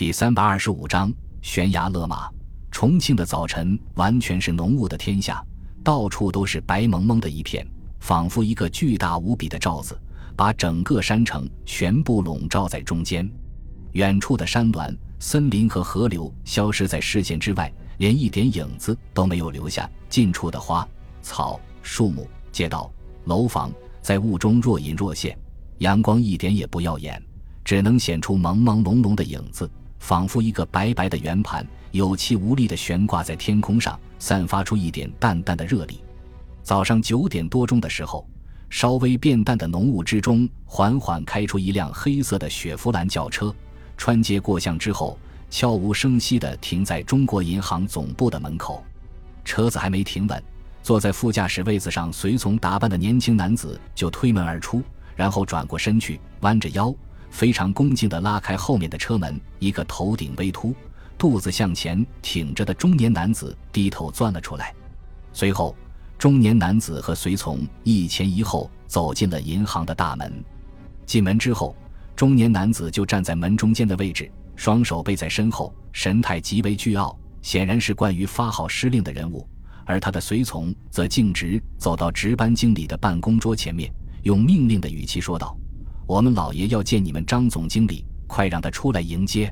第三百二十五章悬崖勒马。重庆的早晨完全是浓雾的天下，到处都是白蒙蒙的一片，仿佛一个巨大无比的罩子，把整个山城全部笼罩在中间。远处的山峦、森林和河流消失在视线之外，连一点影子都没有留下。近处的花草、树木、街道、楼房在雾中若隐若现，阳光一点也不耀眼，只能显出朦朦胧胧的影子。仿佛一个白白的圆盘，有气无力地悬挂在天空上，散发出一点淡淡的热力。早上九点多钟的时候，稍微变淡的浓雾之中，缓缓开出一辆黑色的雪佛兰轿车，穿街过巷之后，悄无声息地停在中国银行总部的门口。车子还没停稳，坐在副驾驶位子上随从打扮的年轻男子就推门而出，然后转过身去，弯着腰。非常恭敬地拉开后面的车门，一个头顶微秃、肚子向前挺着的中年男子低头钻了出来。随后，中年男子和随从一前一后走进了银行的大门。进门之后，中年男子就站在门中间的位置，双手背在身后，神态极为倨傲，显然是关于发号施令的人物。而他的随从则径直走到值班经理的办公桌前面，用命令的语气说道。我们老爷要见你们张总经理，快让他出来迎接。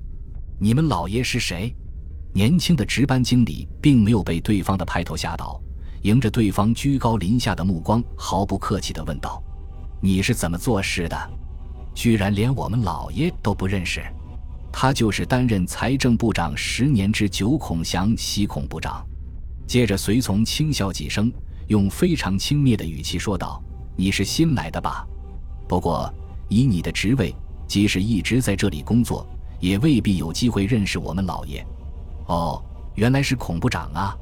你们老爷是谁？年轻的值班经理并没有被对方的派头吓倒，迎着对方居高临下的目光，毫不客气地问道：“你是怎么做事的？居然连我们老爷都不认识？他就是担任财政部长十年之久孔祥，西孔部长。”接着，随从轻笑几声，用非常轻蔑的语气说道：“你是新来的吧？不过。”以你的职位，即使一直在这里工作，也未必有机会认识我们老爷。哦，原来是孔部长啊！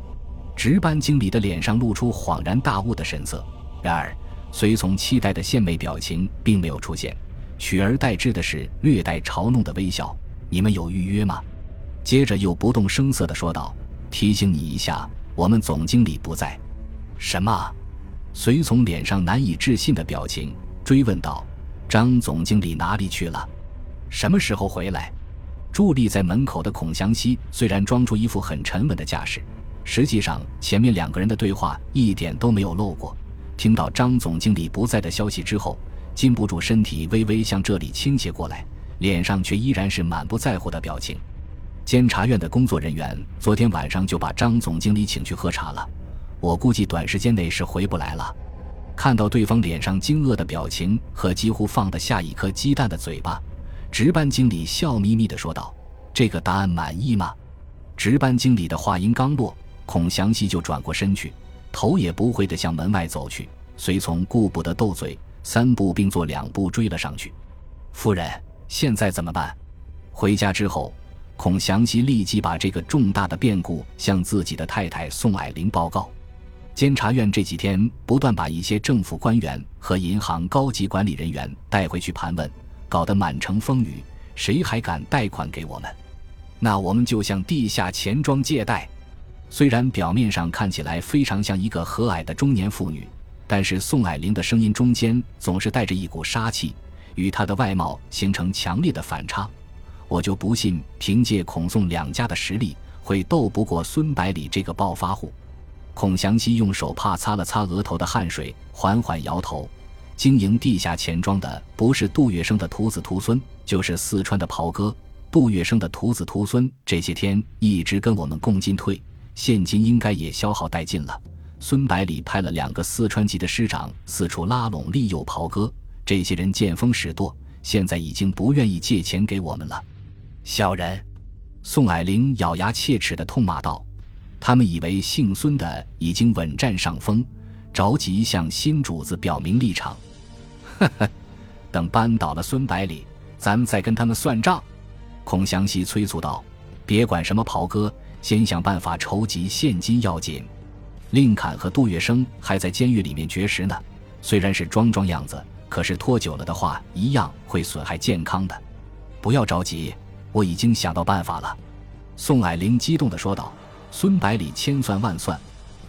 值班经理的脸上露出恍然大悟的神色。然而，随从期待的献媚表情并没有出现，取而代之的是略带嘲弄的微笑。你们有预约吗？接着又不动声色地说道：“提醒你一下，我们总经理不在。”什么？随从脸上难以置信的表情，追问道。张总经理哪里去了？什么时候回来？伫立在门口的孔祥熙虽然装出一副很沉稳的架势，实际上前面两个人的对话一点都没有漏过。听到张总经理不在的消息之后，禁不住身体微微向这里倾斜过来，脸上却依然是满不在乎的表情。监察院的工作人员昨天晚上就把张总经理请去喝茶了，我估计短时间内是回不来了。看到对方脸上惊愕的表情和几乎放得下一颗鸡蛋的嘴巴，值班经理笑眯眯地说道：“这个答案满意吗？”值班经理的话音刚落，孔祥熙就转过身去，头也不回地向门外走去。随从顾不得斗嘴，三步并作两步追了上去。夫人，现在怎么办？回家之后，孔祥熙立即把这个重大的变故向自己的太太宋霭龄报告。监察院这几天不断把一些政府官员和银行高级管理人员带回去盘问，搞得满城风雨。谁还敢贷款给我们？那我们就向地下钱庄借贷。虽然表面上看起来非常像一个和蔼的中年妇女，但是宋霭龄的声音中间总是带着一股杀气，与她的外貌形成强烈的反差。我就不信凭借孔宋两家的实力会斗不过孙百里这个暴发户。孔祥熙用手帕擦了擦额头的汗水，缓缓摇头。经营地下钱庄的不是杜月笙的徒子徒孙，就是四川的袍哥。杜月笙的徒子徒孙这些天一直跟我们共进退，现金应该也消耗殆尽了。孙百里派了两个四川籍的师长四处拉拢利诱袍哥，这些人见风使舵，现在已经不愿意借钱给我们了。小人！宋霭龄咬牙切齿的痛骂道。他们以为姓孙的已经稳占上风，着急向新主子表明立场。呵呵，等扳倒了孙百里，咱们再跟他们算账。孔祥熙催促道：“别管什么袍哥，先想办法筹集现金要紧。令侃和杜月笙还在监狱里面绝食呢，虽然是装装样子，可是拖久了的话，一样会损害健康的。不要着急，我已经想到办法了。”宋霭龄激动地说道。孙百里千算万算，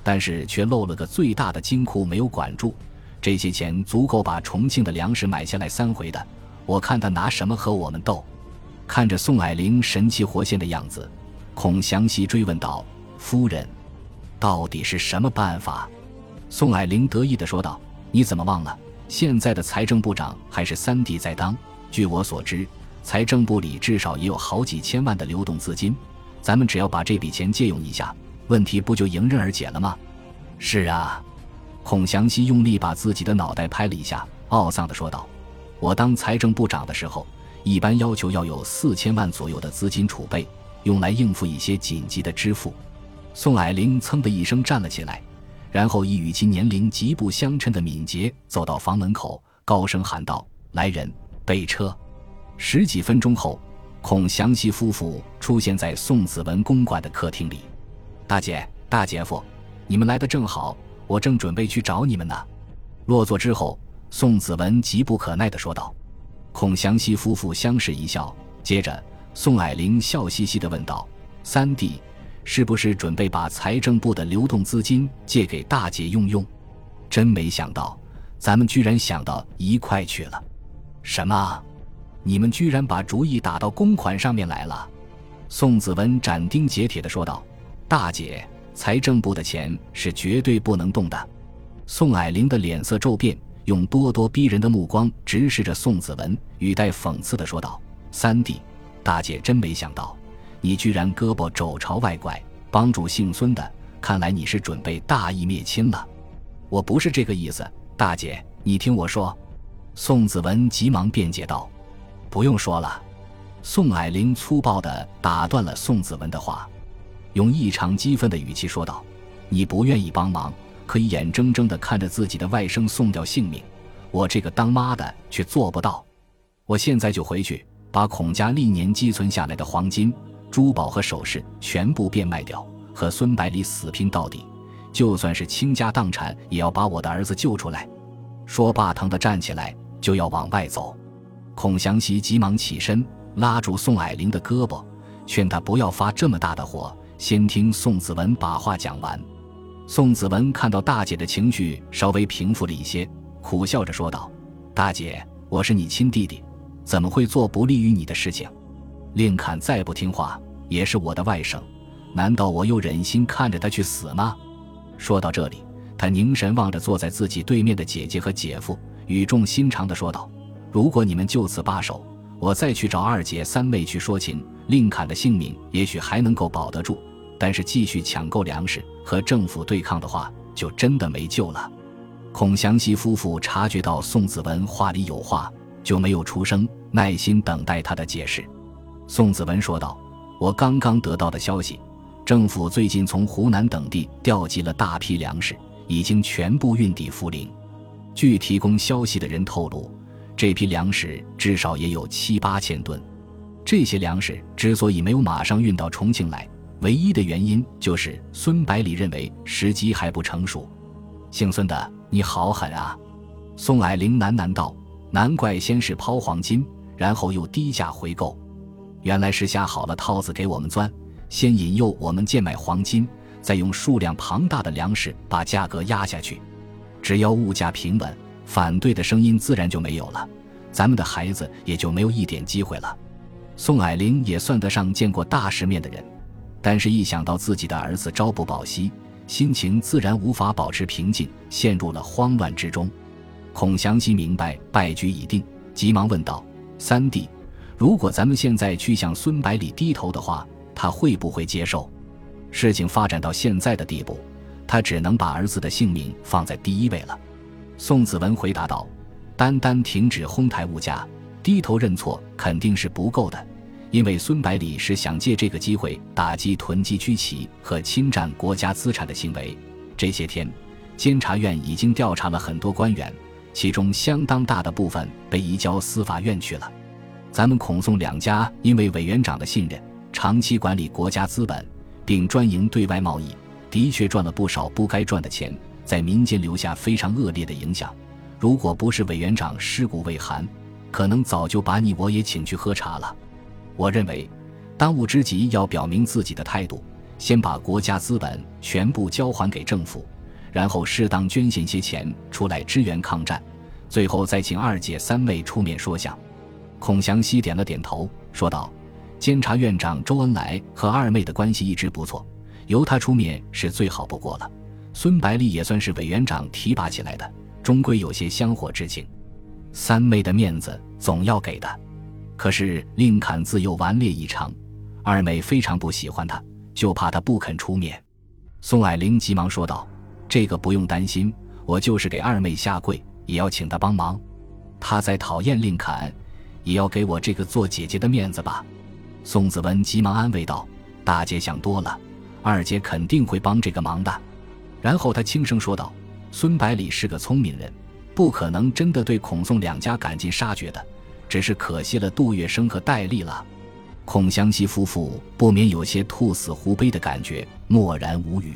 但是却漏了个最大的金库没有管住。这些钱足够把重庆的粮食买下来三回的。我看他拿什么和我们斗？看着宋霭龄神气活现的样子，孔祥熙追问道：“夫人，到底是什么办法？”宋霭龄得意地说道：“你怎么忘了？现在的财政部长还是三弟在当。据我所知，财政部里至少也有好几千万的流动资金。咱们只要把这笔钱借用一下，问题不就迎刃而解了吗？”“是啊。”孔祥熙用力把自己的脑袋拍了一下，懊丧地说道：“我当财政部长的时候，一般要求要有四千万左右的资金储备，用来应付一些紧急的支付。”宋霭龄噌的一声站了起来。然后以与其年龄极不相称的敏捷走到房门口，高声喊道：“来人，备车！”十几分钟后，孔祥熙夫妇出现在宋子文公馆的客厅里。“大姐、大姐夫，你们来的正好，我正准备去找你们呢。”落座之后，宋子文急不可耐地说道。孔祥熙夫妇相视一笑，接着宋霭龄笑嘻嘻地问道：“三弟。”是不是准备把财政部的流动资金借给大姐用用？真没想到，咱们居然想到一块去了。什么？你们居然把主意打到公款上面来了？宋子文斩钉截铁地说道：“大姐，财政部的钱是绝对不能动的。”宋霭龄的脸色骤变，用咄咄逼人的目光直视着宋子文，语带讽刺地说道：“三弟，大姐真没想到。”你居然胳膊肘朝外拐，帮助姓孙的，看来你是准备大义灭亲了。我不是这个意思，大姐，你听我说。宋子文急忙辩解道：“不用说了。”宋霭龄粗暴地打断了宋子文的话，用异常激愤的语气说道：“你不愿意帮忙，可以眼睁睁地看着自己的外甥送掉性命，我这个当妈的却做不到。我现在就回去，把孔家历年积存下来的黄金。”珠宝和首饰全部变卖掉，和孙百里死拼到底，就算是倾家荡产，也要把我的儿子救出来。说罢，疼的站起来就要往外走。孔祥熙急忙起身，拉住宋霭龄的胳膊，劝他不要发这么大的火，先听宋子文把话讲完。宋子文看到大姐的情绪稍微平复了一些，苦笑着说道：“大姐，我是你亲弟弟，怎么会做不利于你的事情？”令侃再不听话，也是我的外甥，难道我又忍心看着他去死吗？说到这里，他凝神望着坐在自己对面的姐姐和姐夫，语重心长地说道：“如果你们就此罢手，我再去找二姐三妹去说情，令侃的性命也许还能够保得住；但是继续抢购粮食和政府对抗的话，就真的没救了。”孔祥熙夫妇察觉到宋子文话里有话，就没有出声，耐心等待他的解释。宋子文说道：“我刚刚得到的消息，政府最近从湖南等地调集了大批粮食，已经全部运抵涪陵。据提供消息的人透露，这批粮食至少也有七八千吨。这些粮食之所以没有马上运到重庆来，唯一的原因就是孙百里认为时机还不成熟。姓孙的，你好狠啊！”宋霭龄喃喃道：“难怪先是抛黄金，然后又低价回购。”原来是下好了套子给我们钻，先引诱我们贱卖黄金，再用数量庞大的粮食把价格压下去。只要物价平稳，反对的声音自然就没有了，咱们的孩子也就没有一点机会了。宋霭龄也算得上见过大世面的人，但是，一想到自己的儿子朝不保夕，心情自然无法保持平静，陷入了慌乱之中。孔祥熙明白败局已定，急忙问道：“三弟。”如果咱们现在去向孙百里低头的话，他会不会接受？事情发展到现在的地步，他只能把儿子的性命放在第一位了。宋子文回答道：“单单停止哄抬物价，低头认错肯定是不够的，因为孙百里是想借这个机会打击囤积居奇和侵占国家资产的行为。这些天，监察院已经调查了很多官员，其中相当大的部分被移交司法院去了。”咱们孔宋两家因为委员长的信任，长期管理国家资本，并专营对外贸易，的确赚了不少不该赚的钱，在民间留下非常恶劣的影响。如果不是委员长尸骨未寒，可能早就把你我也请去喝茶了。我认为，当务之急要表明自己的态度，先把国家资本全部交还给政府，然后适当捐献些钱出来支援抗战，最后再请二姐三妹出面说项。孔祥熙点了点头，说道：“监察院长周恩来和二妹的关系一直不错，由他出面是最好不过了。孙百里也算是委员长提拔起来的，终归有些香火之情。三妹的面子总要给的，可是令侃自幼顽劣异常，二妹非常不喜欢他，就怕他不肯出面。宋霭龄急忙说道：“这个不用担心，我就是给二妹下跪，也要请她帮忙。她再讨厌令侃，也要给我这个做姐姐的面子吧。”宋子文急忙安慰道：“大姐想多了，二姐肯定会帮这个忙的。”然后他轻声说道：“孙百里是个聪明人，不可能真的对孔宋两家赶尽杀绝的，只是可惜了杜月笙和戴笠了。”孔祥熙夫妇不免有些兔死狐悲的感觉，默然无语。